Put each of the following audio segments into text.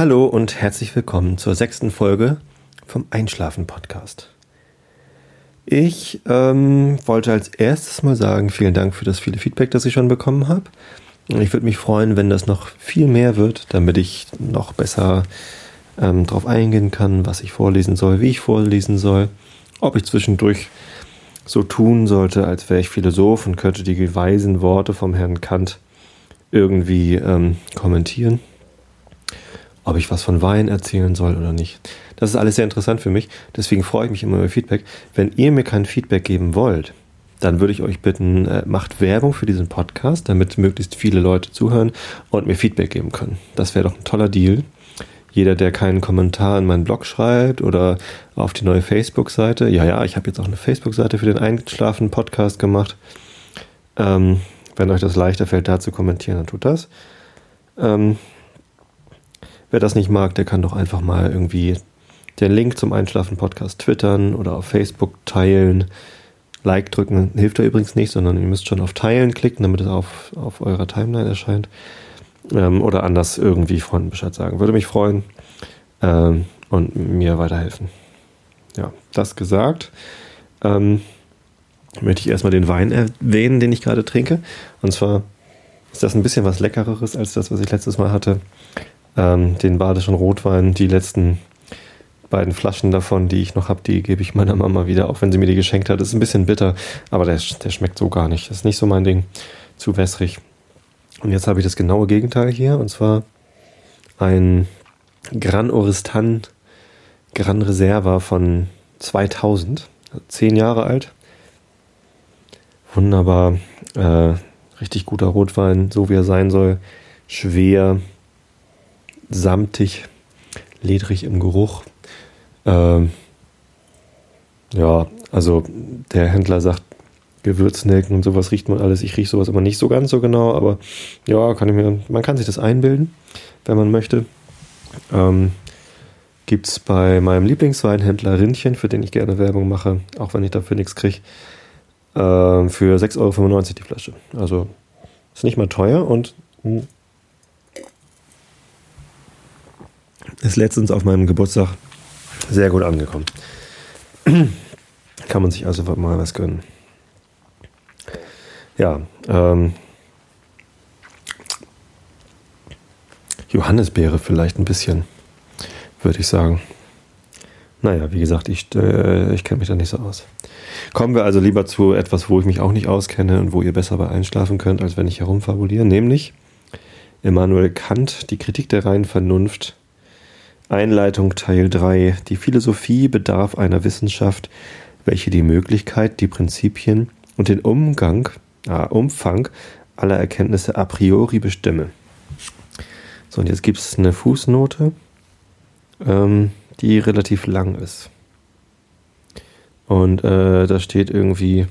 Hallo und herzlich willkommen zur sechsten Folge vom Einschlafen Podcast. Ich ähm, wollte als erstes mal sagen, vielen Dank für das viele Feedback, das ich schon bekommen habe. Ich würde mich freuen, wenn das noch viel mehr wird, damit ich noch besser ähm, darauf eingehen kann, was ich vorlesen soll, wie ich vorlesen soll, ob ich zwischendurch so tun sollte, als wäre ich Philosoph und könnte die weisen Worte vom Herrn Kant irgendwie ähm, kommentieren ob ich was von Wein erzählen soll oder nicht. Das ist alles sehr interessant für mich. Deswegen freue ich mich immer über Feedback. Wenn ihr mir kein Feedback geben wollt, dann würde ich euch bitten, äh, macht Werbung für diesen Podcast, damit möglichst viele Leute zuhören und mir Feedback geben können. Das wäre doch ein toller Deal. Jeder, der keinen Kommentar in meinen Blog schreibt oder auf die neue Facebook-Seite, ja, ja, ich habe jetzt auch eine Facebook-Seite für den Einschlafen-Podcast gemacht. Ähm, wenn euch das leichter fällt, da zu kommentieren, dann tut das. Ähm, Wer das nicht mag, der kann doch einfach mal irgendwie den Link zum Einschlafen-Podcast twittern oder auf Facebook teilen. Like drücken hilft da übrigens nicht, sondern ihr müsst schon auf Teilen klicken, damit es auf, auf eurer Timeline erscheint. Ähm, oder anders irgendwie Freunden Bescheid sagen. Würde mich freuen ähm, und mir weiterhelfen. Ja, das gesagt. Ähm, möchte ich erstmal den Wein erwähnen, den ich gerade trinke. Und zwar ist das ein bisschen was Leckereres als das, was ich letztes Mal hatte ähm, den badischen Rotwein, die letzten beiden Flaschen davon, die ich noch habe, die gebe ich meiner Mama wieder, auch wenn sie mir die geschenkt hat. Ist ein bisschen bitter, aber der, der schmeckt so gar nicht. Das ist nicht so mein Ding. Zu wässrig. Und jetzt habe ich das genaue Gegenteil hier, und zwar ein Gran Oristan Gran Reserva von 2000, zehn Jahre alt. Wunderbar, äh, richtig guter Rotwein, so wie er sein soll. Schwer, samtig, ledrig im Geruch. Ähm, ja, also der Händler sagt, Gewürznelken und sowas riecht man alles. Ich rieche sowas immer nicht so ganz so genau, aber ja, kann ich mir, man kann sich das einbilden, wenn man möchte. Ähm, Gibt es bei meinem Lieblingsweinhändler Rindchen, für den ich gerne Werbung mache, auch wenn ich dafür nichts kriege, äh, für 6,95 Euro die Flasche. Also ist nicht mal teuer und hm, ist letztens auf meinem Geburtstag sehr gut angekommen. Kann man sich also mal was gönnen. Ja, ähm, Johannisbeere vielleicht ein bisschen, würde ich sagen. Naja, wie gesagt, ich, äh, ich kenne mich da nicht so aus. Kommen wir also lieber zu etwas, wo ich mich auch nicht auskenne und wo ihr besser bei einschlafen könnt, als wenn ich herumfabuliere, nämlich Immanuel Kant, die Kritik der reinen Vernunft Einleitung Teil 3. Die Philosophie bedarf einer Wissenschaft, welche die Möglichkeit, die Prinzipien und den Umgang, äh, Umfang aller Erkenntnisse a priori bestimme. So, und jetzt gibt es eine Fußnote, ähm, die relativ lang ist. Und äh, da steht irgendwie,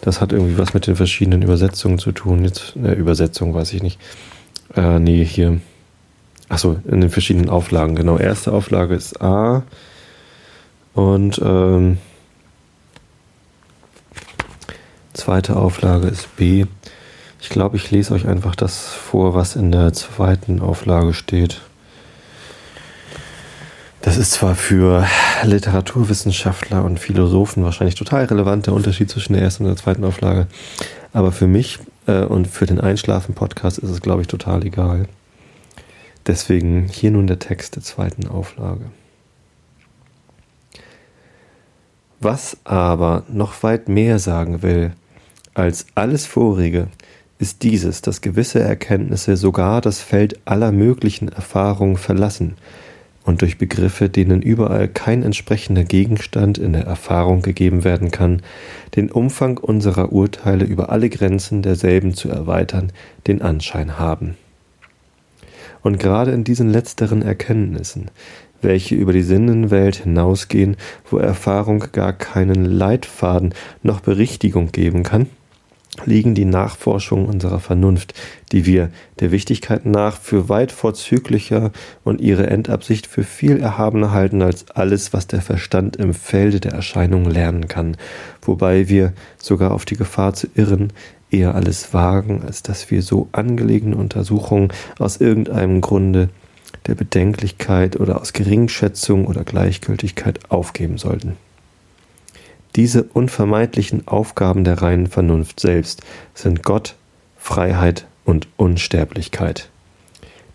das hat irgendwie was mit den verschiedenen Übersetzungen zu tun. Jetzt, äh, Übersetzung weiß ich nicht. Äh, nee, hier. Achso, in den verschiedenen Auflagen, genau. Erste Auflage ist A. Und ähm, zweite Auflage ist B. Ich glaube, ich lese euch einfach das vor, was in der zweiten Auflage steht. Das ist zwar für Literaturwissenschaftler und Philosophen wahrscheinlich total relevant, der Unterschied zwischen der ersten und der zweiten Auflage, aber für mich und für den Einschlafen-Podcast ist es, glaube ich, total egal. Deswegen hier nun der Text der zweiten Auflage. Was aber noch weit mehr sagen will als alles vorige, ist dieses, dass gewisse Erkenntnisse sogar das Feld aller möglichen Erfahrungen verlassen und durch Begriffe, denen überall kein entsprechender Gegenstand in der Erfahrung gegeben werden kann, den Umfang unserer Urteile über alle Grenzen derselben zu erweitern, den Anschein haben. Und gerade in diesen letzteren Erkenntnissen, welche über die Sinnenwelt hinausgehen, wo Erfahrung gar keinen Leitfaden noch Berichtigung geben kann, liegen die Nachforschungen unserer Vernunft, die wir der Wichtigkeit nach für weit vorzüglicher und ihre Endabsicht für viel erhabener halten als alles, was der Verstand im Felde der Erscheinung lernen kann, wobei wir sogar auf die Gefahr zu irren, eher alles wagen, als dass wir so angelegene Untersuchungen aus irgendeinem Grunde der Bedenklichkeit oder aus Geringschätzung oder Gleichgültigkeit aufgeben sollten. Diese unvermeidlichen Aufgaben der reinen Vernunft selbst sind Gott, Freiheit und Unsterblichkeit.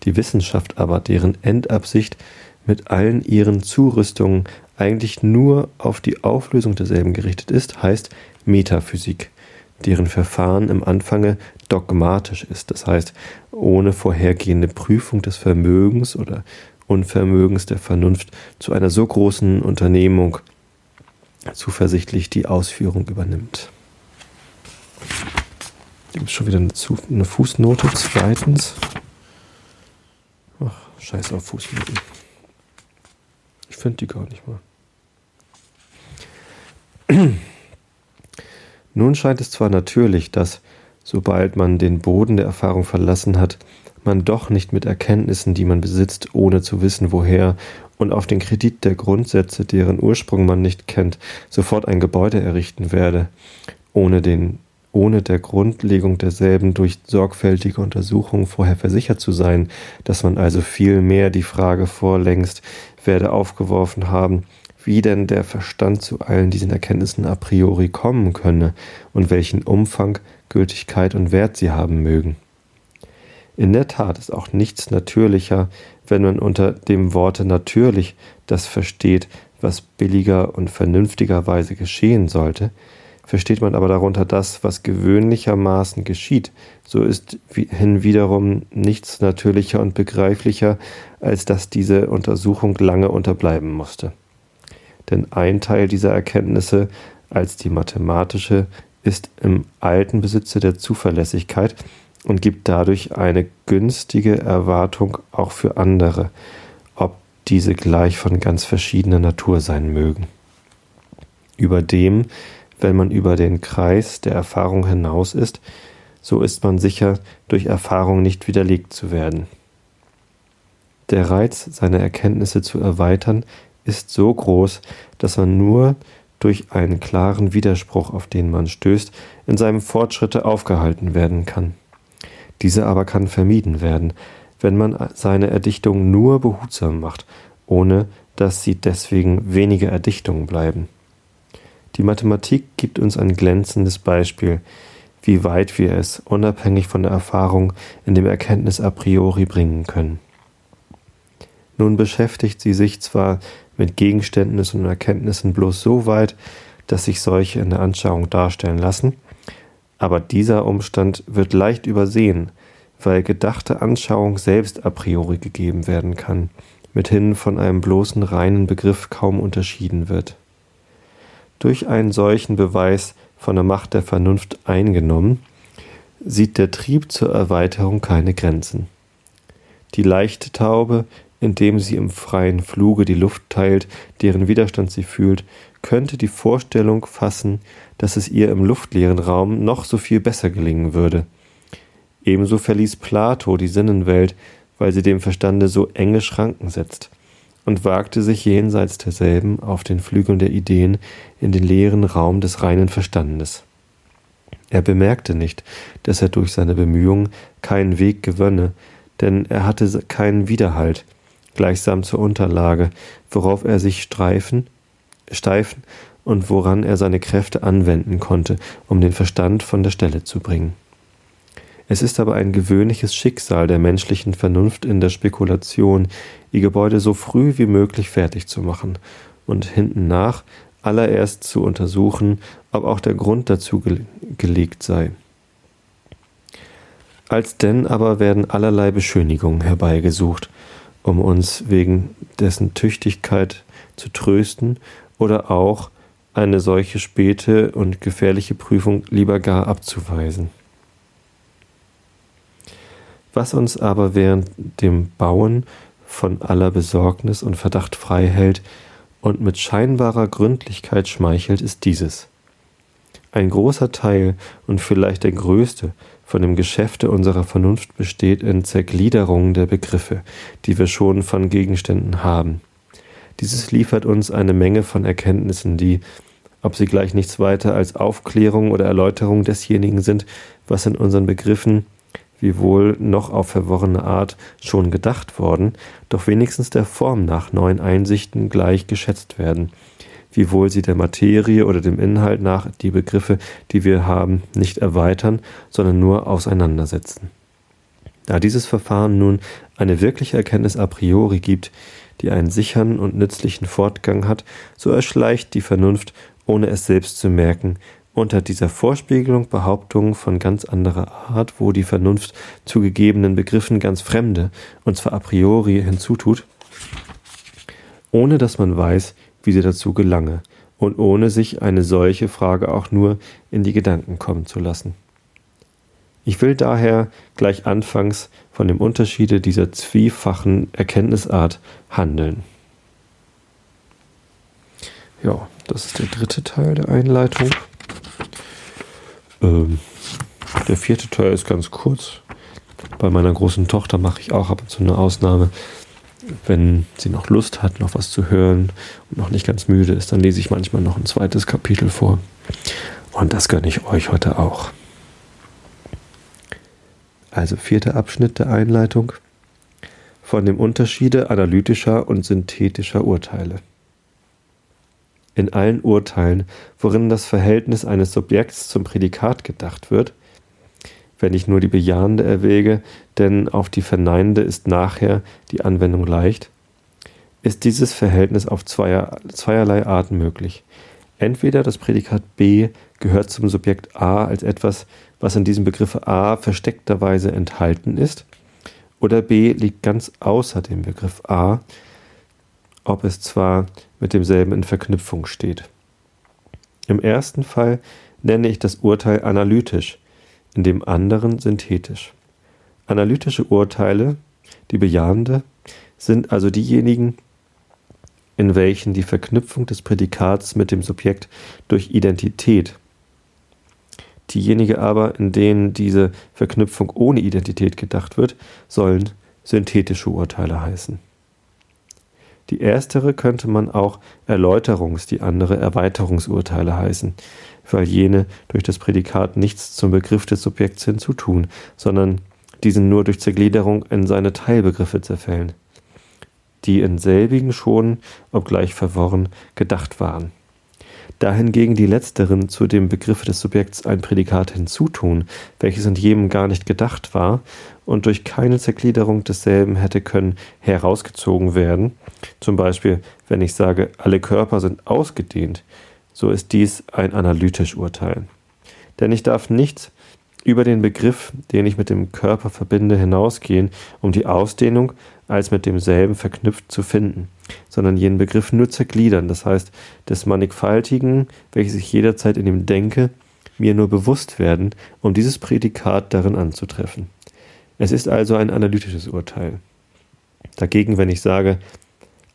Die Wissenschaft aber, deren Endabsicht mit allen ihren Zurüstungen eigentlich nur auf die Auflösung derselben gerichtet ist, heißt Metaphysik, deren Verfahren im Anfange dogmatisch ist, das heißt ohne vorhergehende Prüfung des Vermögens oder Unvermögens der Vernunft zu einer so großen Unternehmung zuversichtlich die Ausführung übernimmt. Hier gibt schon wieder eine, eine Fußnote. Zweitens. Ach, scheiß auf Fußnoten. Ich finde die gar nicht mal. Nun scheint es zwar natürlich, dass, sobald man den Boden der Erfahrung verlassen hat, man doch nicht mit Erkenntnissen, die man besitzt, ohne zu wissen, woher, und auf den Kredit der Grundsätze, deren Ursprung man nicht kennt, sofort ein Gebäude errichten werde, ohne, den, ohne der Grundlegung derselben durch sorgfältige Untersuchung vorher versichert zu sein, dass man also viel mehr die Frage vorlängst werde aufgeworfen haben, wie denn der Verstand zu allen diesen Erkenntnissen a priori kommen könne und welchen Umfang, Gültigkeit und Wert sie haben mögen. In der Tat ist auch nichts natürlicher, wenn man unter dem Worte natürlich das versteht, was billiger und vernünftigerweise geschehen sollte, versteht man aber darunter das, was gewöhnlichermaßen geschieht, so ist hinwiederum nichts natürlicher und begreiflicher, als dass diese Untersuchung lange unterbleiben musste. Denn ein Teil dieser Erkenntnisse als die mathematische ist im alten Besitze der Zuverlässigkeit, und gibt dadurch eine günstige Erwartung auch für andere, ob diese gleich von ganz verschiedener Natur sein mögen. Überdem, wenn man über den Kreis der Erfahrung hinaus ist, so ist man sicher, durch Erfahrung nicht widerlegt zu werden. Der Reiz, seine Erkenntnisse zu erweitern, ist so groß, dass man nur durch einen klaren Widerspruch, auf den man stößt, in seinem Fortschritte aufgehalten werden kann. Diese aber kann vermieden werden, wenn man seine Erdichtung nur behutsam macht, ohne dass sie deswegen weniger Erdichtungen bleiben. Die Mathematik gibt uns ein glänzendes Beispiel, wie weit wir es, unabhängig von der Erfahrung, in dem Erkenntnis a priori bringen können. Nun beschäftigt sie sich zwar mit Gegenständnissen und Erkenntnissen bloß so weit, dass sich solche in der Anschauung darstellen lassen, aber dieser Umstand wird leicht übersehen, weil gedachte Anschauung selbst a priori gegeben werden kann, mithin von einem bloßen reinen Begriff kaum unterschieden wird. Durch einen solchen Beweis von der Macht der Vernunft eingenommen, sieht der Trieb zur Erweiterung keine Grenzen. Die leichte Taube, indem sie im freien Fluge die Luft teilt, deren Widerstand sie fühlt, könnte die Vorstellung fassen, dass es ihr im luftleeren Raum noch so viel besser gelingen würde. Ebenso verließ Plato die Sinnenwelt, weil sie dem Verstande so enge Schranken setzt, und wagte sich jenseits derselben auf den Flügeln der Ideen in den leeren Raum des reinen Verstandes. Er bemerkte nicht, dass er durch seine Bemühungen keinen Weg gewönne, denn er hatte keinen Widerhalt, gleichsam zur Unterlage, worauf er sich streifen, steifen und woran er seine Kräfte anwenden konnte, um den Verstand von der Stelle zu bringen. Es ist aber ein gewöhnliches Schicksal der menschlichen Vernunft in der Spekulation, ihr Gebäude so früh wie möglich fertig zu machen und hinten nach allererst zu untersuchen, ob auch der Grund dazu ge gelegt sei. Alsdenn aber werden allerlei Beschönigungen herbeigesucht, um uns wegen dessen Tüchtigkeit zu trösten oder auch eine solche späte und gefährliche Prüfung lieber gar abzuweisen. Was uns aber während dem Bauen von aller Besorgnis und Verdacht frei hält und mit scheinbarer Gründlichkeit schmeichelt, ist dieses. Ein großer Teil und vielleicht der größte von dem Geschäfte unserer Vernunft besteht in Zergliederung der Begriffe, die wir schon von Gegenständen haben. Dieses liefert uns eine Menge von Erkenntnissen, die, ob sie gleich nichts weiter als Aufklärung oder Erläuterung desjenigen sind, was in unseren Begriffen wiewohl noch auf verworrene Art schon gedacht worden, doch wenigstens der Form nach neuen Einsichten gleich geschätzt werden, wiewohl sie der Materie oder dem Inhalt nach die Begriffe, die wir haben, nicht erweitern, sondern nur auseinandersetzen. Da dieses Verfahren nun eine wirkliche Erkenntnis a priori gibt, die einen sicheren und nützlichen Fortgang hat, so erschleicht die Vernunft, ohne es selbst zu merken, unter dieser Vorspiegelung Behauptungen von ganz anderer Art, wo die Vernunft zu gegebenen Begriffen ganz fremde, und zwar a priori hinzutut, ohne dass man weiß, wie sie dazu gelange, und ohne sich eine solche Frage auch nur in die Gedanken kommen zu lassen. Ich will daher gleich anfangs von dem Unterschiede dieser zwiefachen Erkenntnisart handeln. Ja, das ist der dritte Teil der Einleitung. Ähm, der vierte Teil ist ganz kurz. Bei meiner großen Tochter mache ich auch ab und zu eine Ausnahme. Wenn sie noch Lust hat, noch was zu hören und noch nicht ganz müde ist, dann lese ich manchmal noch ein zweites Kapitel vor. Und das gönne ich euch heute auch. Also vierter Abschnitt der Einleitung von dem Unterschiede analytischer und synthetischer Urteile in allen Urteilen, worin das Verhältnis eines Subjekts zum Prädikat gedacht wird, wenn ich nur die bejahende erwäge, denn auf die verneinende ist nachher die Anwendung leicht, ist dieses Verhältnis auf zweier, zweierlei Arten möglich. Entweder das Prädikat B gehört zum Subjekt A als etwas, was in diesem Begriff A versteckterweise enthalten ist, oder B liegt ganz außer dem Begriff A, ob es zwar mit demselben in Verknüpfung steht. Im ersten Fall nenne ich das Urteil analytisch, in dem anderen synthetisch. Analytische Urteile, die bejahende, sind also diejenigen, in welchen die Verknüpfung des Prädikats mit dem Subjekt durch Identität, diejenige aber, in denen diese Verknüpfung ohne Identität gedacht wird, sollen synthetische Urteile heißen. Die erstere könnte man auch Erläuterungs-, die andere Erweiterungsurteile heißen, weil jene durch das Prädikat nichts zum Begriff des Subjekts hinzutun, sondern diesen nur durch Zergliederung in seine Teilbegriffe zerfällen, die in selbigen schon, obgleich verworren, gedacht waren. Da hingegen die letzteren zu dem Begriff des Subjekts ein Prädikat hinzutun, welches in jedem gar nicht gedacht war und durch keine Zergliederung desselben hätte können herausgezogen werden, zum Beispiel wenn ich sage, alle Körper sind ausgedehnt, so ist dies ein analytisch Urteil. Denn ich darf nichts über den Begriff, den ich mit dem Körper verbinde, hinausgehen, um die Ausdehnung als mit demselben verknüpft zu finden, sondern jenen Begriff nur zergliedern, das heißt des Mannigfaltigen, welches ich jederzeit in ihm denke, mir nur bewusst werden, um dieses Prädikat darin anzutreffen. Es ist also ein analytisches Urteil. Dagegen, wenn ich sage,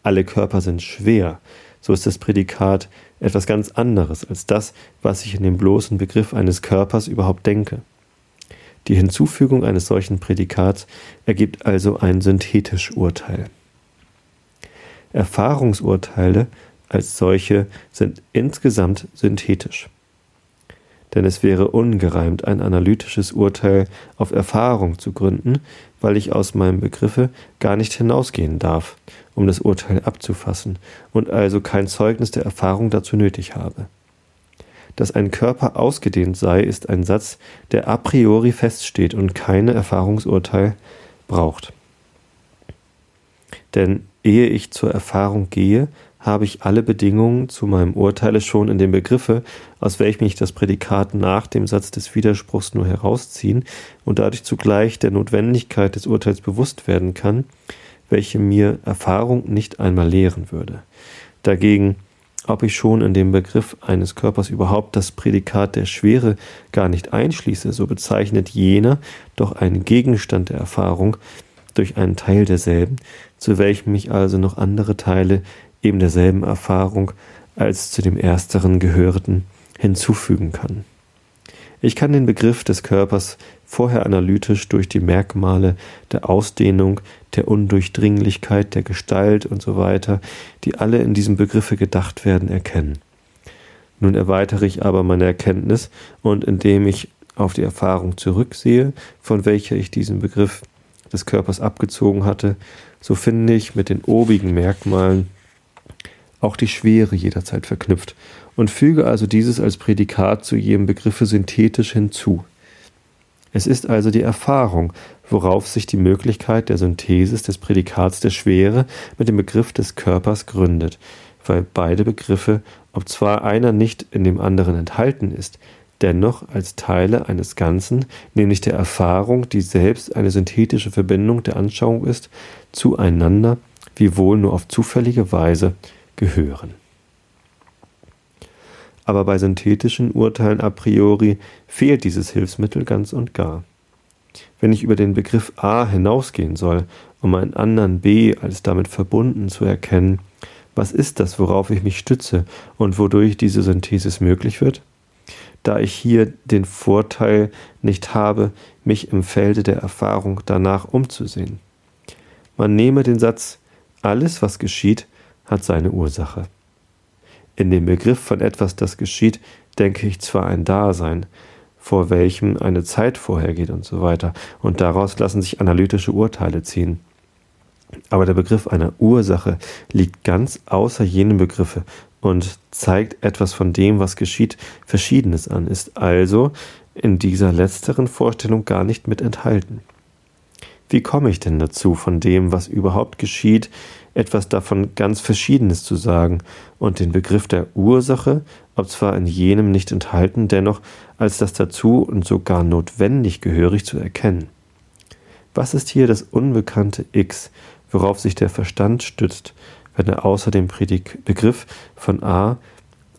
alle Körper sind schwer, so ist das Prädikat etwas ganz anderes als das, was ich in dem bloßen Begriff eines Körpers überhaupt denke. Die Hinzufügung eines solchen Prädikats ergibt also ein synthetisch Urteil. Erfahrungsurteile als solche sind insgesamt synthetisch. Denn es wäre ungereimt, ein analytisches Urteil auf Erfahrung zu gründen, weil ich aus meinem Begriffe gar nicht hinausgehen darf, um das Urteil abzufassen und also kein Zeugnis der Erfahrung dazu nötig habe. Dass ein Körper ausgedehnt sei, ist ein Satz, der a priori feststeht und keine Erfahrungsurteil braucht. Denn ehe ich zur Erfahrung gehe, habe ich alle Bedingungen zu meinem Urteile schon in dem Begriffe, aus welchem ich das Prädikat nach dem Satz des Widerspruchs nur herausziehen und dadurch zugleich der Notwendigkeit des Urteils bewusst werden kann, welche mir Erfahrung nicht einmal lehren würde. Dagegen ob ich schon in dem Begriff eines Körpers überhaupt das Prädikat der Schwere gar nicht einschließe, so bezeichnet jener doch einen Gegenstand der Erfahrung durch einen Teil derselben, zu welchem ich also noch andere Teile eben derselben Erfahrung als zu dem ersteren gehörten hinzufügen kann. Ich kann den Begriff des Körpers vorher analytisch durch die Merkmale der Ausdehnung, der Undurchdringlichkeit, der Gestalt und so weiter, die alle in diesem Begriffe gedacht werden, erkennen. Nun erweitere ich aber meine Erkenntnis und indem ich auf die Erfahrung zurücksehe, von welcher ich diesen Begriff des Körpers abgezogen hatte, so finde ich mit den obigen Merkmalen auch die Schwere jederzeit verknüpft und füge also dieses als Prädikat zu jedem Begriffe synthetisch hinzu. Es ist also die Erfahrung, worauf sich die Möglichkeit der Synthesis des Prädikats der Schwere mit dem Begriff des Körpers gründet, weil beide Begriffe, ob zwar einer nicht in dem anderen enthalten ist, dennoch als Teile eines Ganzen, nämlich der Erfahrung, die selbst eine synthetische Verbindung der Anschauung ist, zueinander, wiewohl nur auf zufällige Weise, gehören. Aber bei synthetischen Urteilen a priori fehlt dieses Hilfsmittel ganz und gar. Wenn ich über den Begriff A hinausgehen soll, um einen anderen B als damit verbunden zu erkennen, was ist das, worauf ich mich stütze und wodurch diese Synthesis möglich wird? Da ich hier den Vorteil nicht habe, mich im Felde der Erfahrung danach umzusehen. Man nehme den Satz, alles, was geschieht, hat seine Ursache. In dem Begriff von etwas, das geschieht, denke ich zwar ein Dasein, vor welchem eine Zeit vorhergeht und so weiter, und daraus lassen sich analytische Urteile ziehen. Aber der Begriff einer Ursache liegt ganz außer jenem Begriffe und zeigt etwas von dem, was geschieht, Verschiedenes an, ist also in dieser letzteren Vorstellung gar nicht mit enthalten. Wie komme ich denn dazu, von dem, was überhaupt geschieht, etwas davon ganz Verschiedenes zu sagen und den Begriff der Ursache, ob zwar in jenem nicht enthalten, dennoch als das dazu und sogar notwendig gehörig zu erkennen? Was ist hier das unbekannte X, worauf sich der Verstand stützt, wenn er außer dem Prädik Begriff von A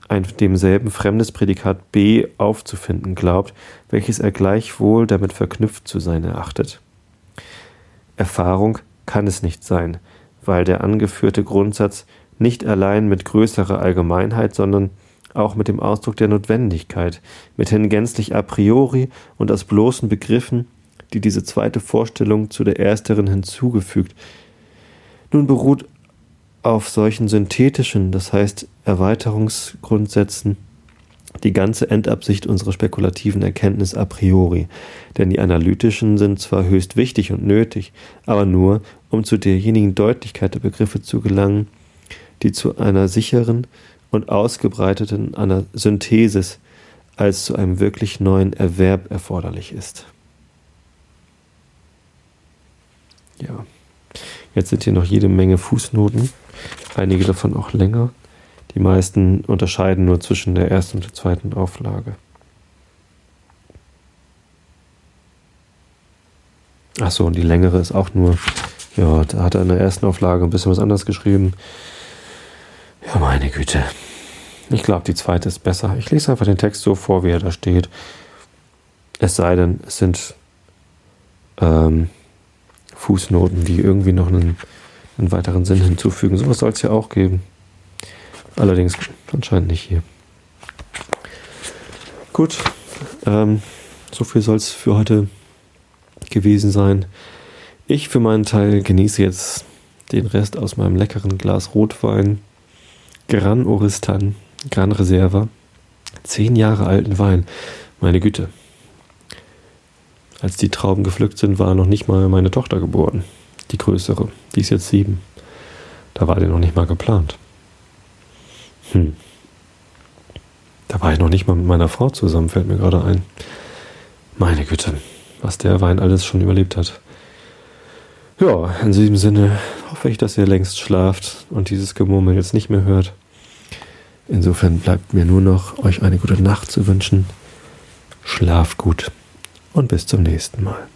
ein demselben fremdes Prädikat B aufzufinden glaubt, welches er gleichwohl damit verknüpft zu sein erachtet? Erfahrung kann es nicht sein, weil der angeführte Grundsatz nicht allein mit größerer Allgemeinheit, sondern auch mit dem Ausdruck der Notwendigkeit, mithin gänzlich a priori und aus bloßen Begriffen, die diese zweite Vorstellung zu der ersteren hinzugefügt, nun beruht auf solchen synthetischen, das heißt Erweiterungsgrundsätzen, die ganze Endabsicht unserer spekulativen Erkenntnis a priori, denn die analytischen sind zwar höchst wichtig und nötig, aber nur, um zu derjenigen Deutlichkeit der Begriffe zu gelangen, die zu einer sicheren und ausgebreiteten einer Synthesis als zu einem wirklich neuen Erwerb erforderlich ist. Ja, jetzt sind hier noch jede Menge Fußnoten, einige davon auch länger. Die meisten unterscheiden nur zwischen der ersten und der zweiten Auflage. Achso, und die längere ist auch nur, ja, da hat er in der ersten Auflage ein bisschen was anderes geschrieben. Ja, meine Güte. Ich glaube, die zweite ist besser. Ich lese einfach den Text so vor, wie er da steht. Es sei denn, es sind ähm, Fußnoten, die irgendwie noch einen, einen weiteren Sinn hinzufügen. Sowas soll es ja auch geben. Allerdings anscheinend nicht hier. Gut, ähm, so viel soll es für heute gewesen sein. Ich für meinen Teil genieße jetzt den Rest aus meinem leckeren Glas Rotwein. Gran Oristan, Gran Reserva. Zehn Jahre alten Wein. Meine Güte. Als die Trauben gepflückt sind, war noch nicht mal meine Tochter geboren. Die größere. Die ist jetzt sieben. Da war die noch nicht mal geplant. Hm. Da war ich noch nicht mal mit meiner Frau zusammen, fällt mir gerade ein. Meine Güte, was der Wein alles schon überlebt hat. Ja, in diesem Sinne hoffe ich, dass ihr längst schlaft und dieses Gemurmel jetzt nicht mehr hört. Insofern bleibt mir nur noch, euch eine gute Nacht zu wünschen. Schlaft gut und bis zum nächsten Mal.